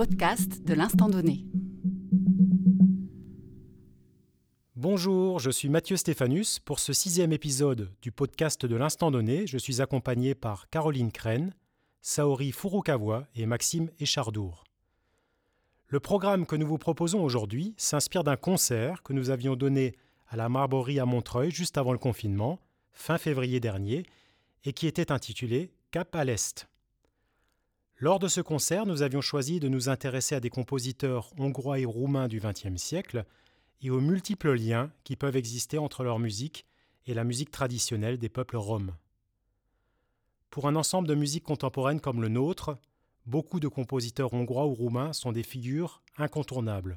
podcast de l'instant donné. Bonjour, je suis Mathieu Stéphanus. Pour ce sixième épisode du podcast de l'instant donné, je suis accompagné par Caroline Crène, Saori Furukawa et Maxime Échardour. Le programme que nous vous proposons aujourd'hui s'inspire d'un concert que nous avions donné à la Marborie à Montreuil juste avant le confinement, fin février dernier, et qui était intitulé Cap à l'Est. Lors de ce concert, nous avions choisi de nous intéresser à des compositeurs hongrois et roumains du XXe siècle et aux multiples liens qui peuvent exister entre leur musique et la musique traditionnelle des peuples roms. Pour un ensemble de musique contemporaine comme le nôtre, beaucoup de compositeurs hongrois ou roumains sont des figures incontournables.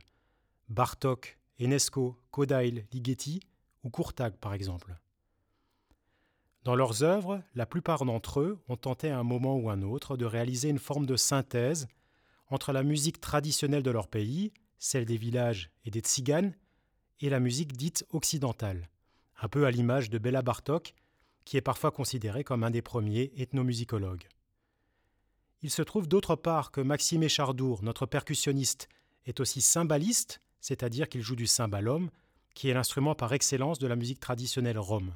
Bartok, Enesco, Kodail, Ligeti ou Kurtag par exemple. Dans leurs œuvres, la plupart d'entre eux ont tenté à un moment ou un autre de réaliser une forme de synthèse entre la musique traditionnelle de leur pays, celle des villages et des tziganes, et la musique dite occidentale, un peu à l'image de Béla Bartok, qui est parfois considéré comme un des premiers ethnomusicologues. Il se trouve d'autre part que Maxime Échardour, notre percussionniste, est aussi cymbaliste, c'est-à-dire qu'il joue du cymbalum, qui est l'instrument par excellence de la musique traditionnelle rome.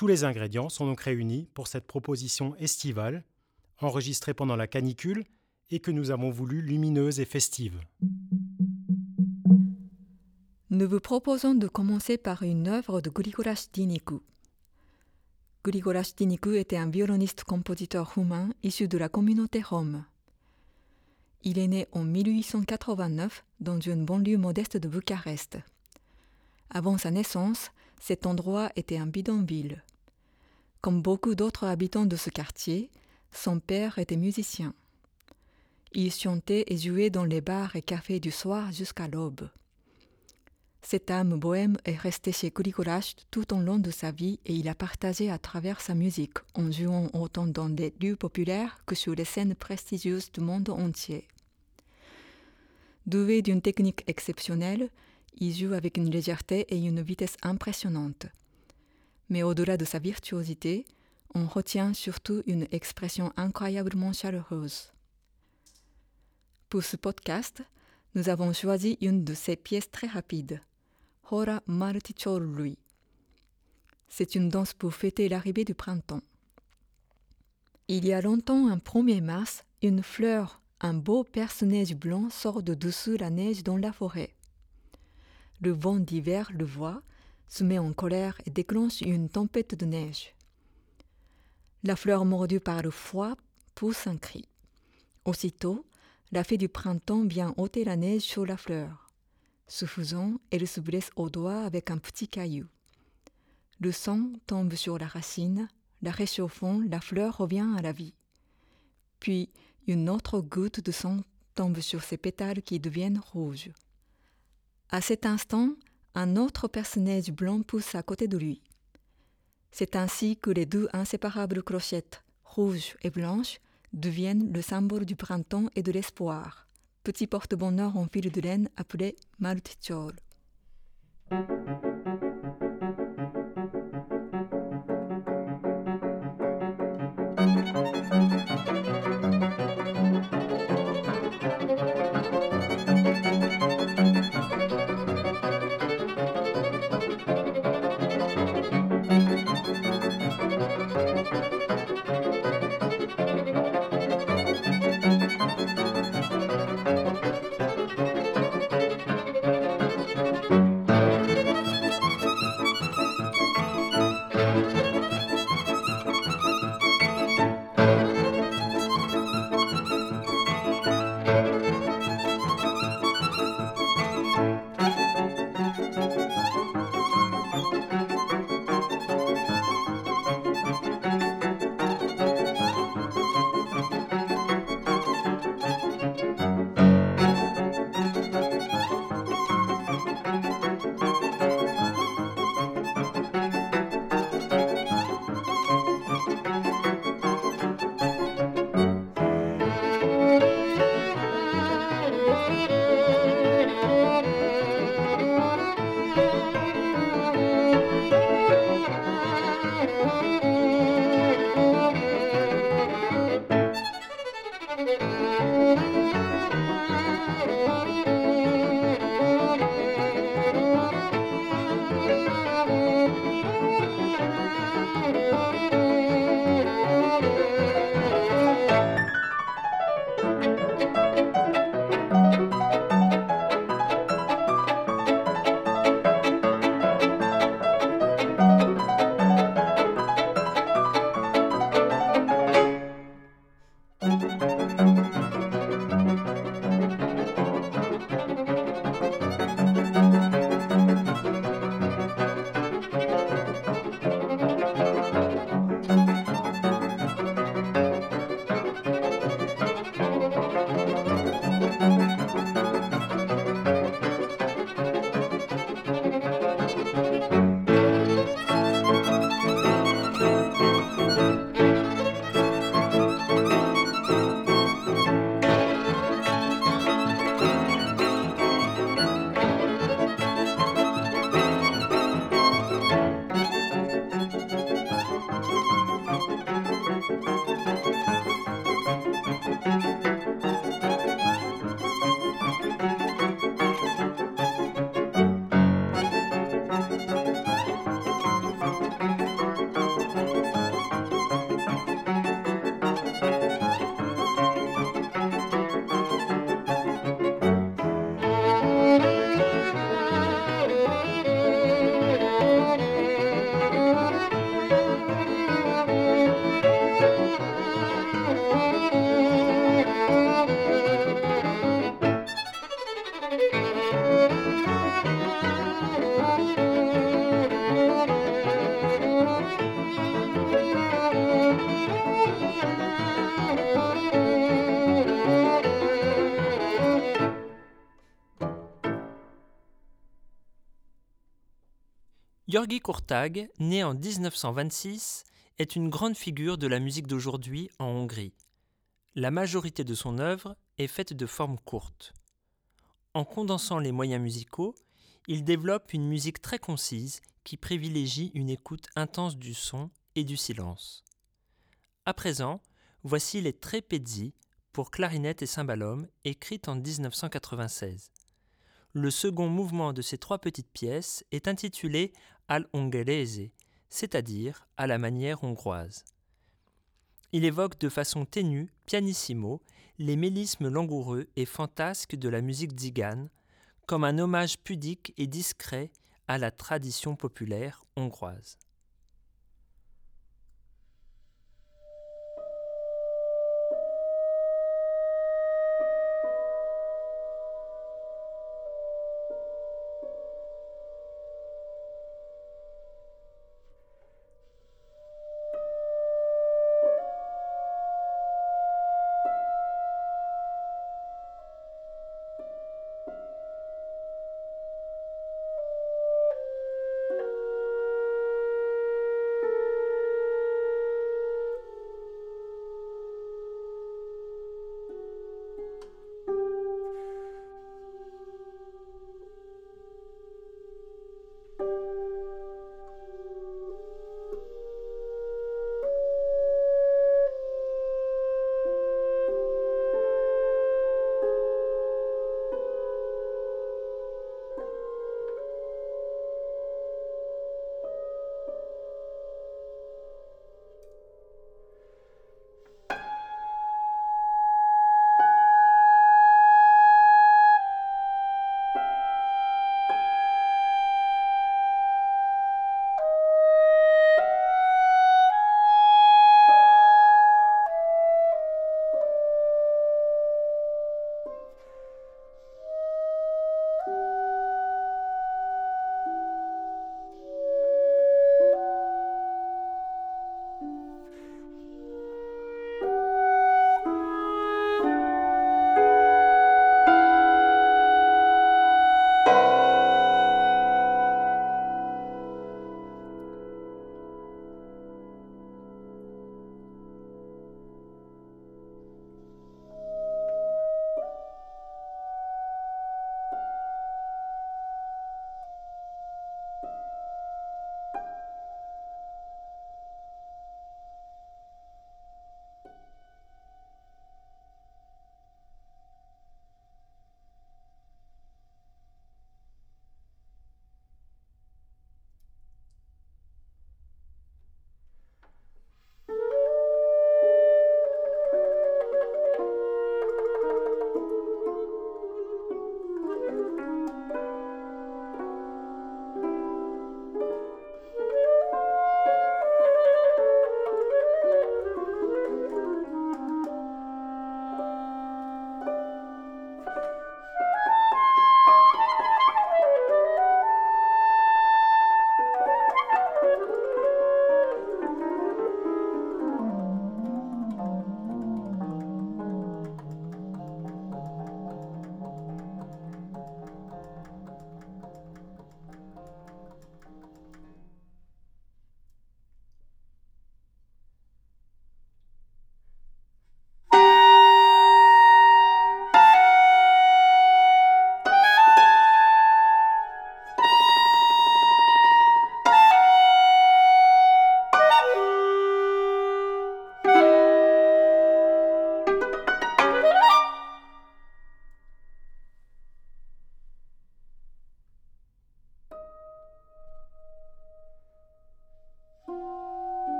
Tous les ingrédients sont donc réunis pour cette proposition estivale, enregistrée pendant la canicule et que nous avons voulu lumineuse et festive. Nous vous proposons de commencer par une œuvre de Grigoras Dinikou. Grigoras Dinikou était un violoniste-compositeur roumain issu de la communauté rome. Il est né en 1889 dans une banlieue modeste de Bucarest. Avant sa naissance, cet endroit était un bidonville. Comme beaucoup d'autres habitants de ce quartier, son père était musicien. Il chantait et jouait dans les bars et cafés du soir jusqu'à l'aube. Cette âme bohème est restée chez Grigoras tout au long de sa vie et il a partagé à travers sa musique en jouant autant dans les lieux populaires que sur les scènes prestigieuses du monde entier. Doué d'une technique exceptionnelle, il joue avec une légèreté et une vitesse impressionnantes. Mais au-delà de sa virtuosité, on retient surtout une expression incroyablement chaleureuse. Pour ce podcast, nous avons choisi une de ses pièces très rapides, Hora Martichorlui. C'est une danse pour fêter l'arrivée du printemps. Il y a longtemps, un 1er mars, une fleur, un beau personnage blanc sort de dessous la neige dans la forêt. Le vent d'hiver le voit se met en colère et déclenche une tempête de neige. La fleur mordue par le froid pousse un cri. Aussitôt, la fée du printemps vient ôter la neige sur la fleur. Ce faisant, elle se blesse au doigt avec un petit caillou. Le sang tombe sur la racine, la réchauffant, la fleur revient à la vie. Puis, une autre goutte de sang tombe sur ses pétales qui deviennent rouges. À cet instant, un autre personnage blanc pousse à côté de lui. C'est ainsi que les deux inséparables clochettes, rouges et blanches, deviennent le symbole du printemps et de l'espoir, petit porte-bonheur en fil de laine appelé Maltichol. György Kurtag, né en 1926, est une grande figure de la musique d'aujourd'hui en Hongrie. La majorité de son œuvre est faite de formes courtes. En condensant les moyens musicaux, il développe une musique très concise qui privilégie une écoute intense du son et du silence. À présent, voici les Trepezzi pour clarinette et cymbalum, écrite en 1996. Le second mouvement de ces trois petites pièces est intitulé Al c'est-à-dire à la manière hongroise. Il évoque de façon ténue, pianissimo, les mélismes langoureux et fantasques de la musique tzigane, comme un hommage pudique et discret à la tradition populaire hongroise.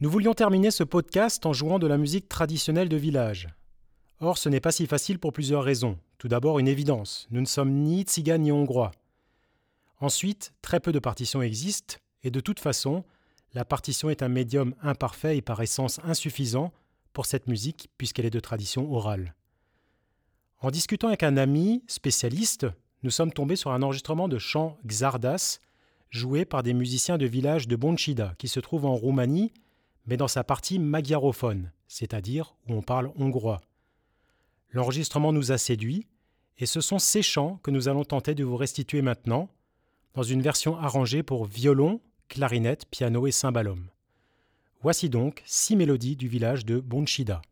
Nous voulions terminer ce podcast en jouant de la musique traditionnelle de village. Or, ce n'est pas si facile pour plusieurs raisons. Tout d'abord, une évidence, nous ne sommes ni tziganes ni hongrois. Ensuite, très peu de partitions existent, et de toute façon, la partition est un médium imparfait et par essence insuffisant pour cette musique puisqu'elle est de tradition orale. En discutant avec un ami spécialiste, nous sommes tombés sur un enregistrement de chant Xardas joué par des musiciens de village de Bonchida qui se trouve en Roumanie mais dans sa partie magyarophone, c'est-à-dire où on parle hongrois. L'enregistrement nous a séduits, et ce sont ces chants que nous allons tenter de vous restituer maintenant, dans une version arrangée pour violon, clarinette, piano et cymbalum. Voici donc six mélodies du village de Bonchida.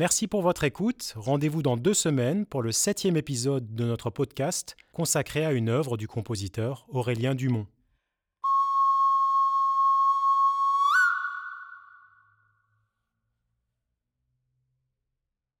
Merci pour votre écoute. Rendez-vous dans deux semaines pour le septième épisode de notre podcast consacré à une œuvre du compositeur Aurélien Dumont.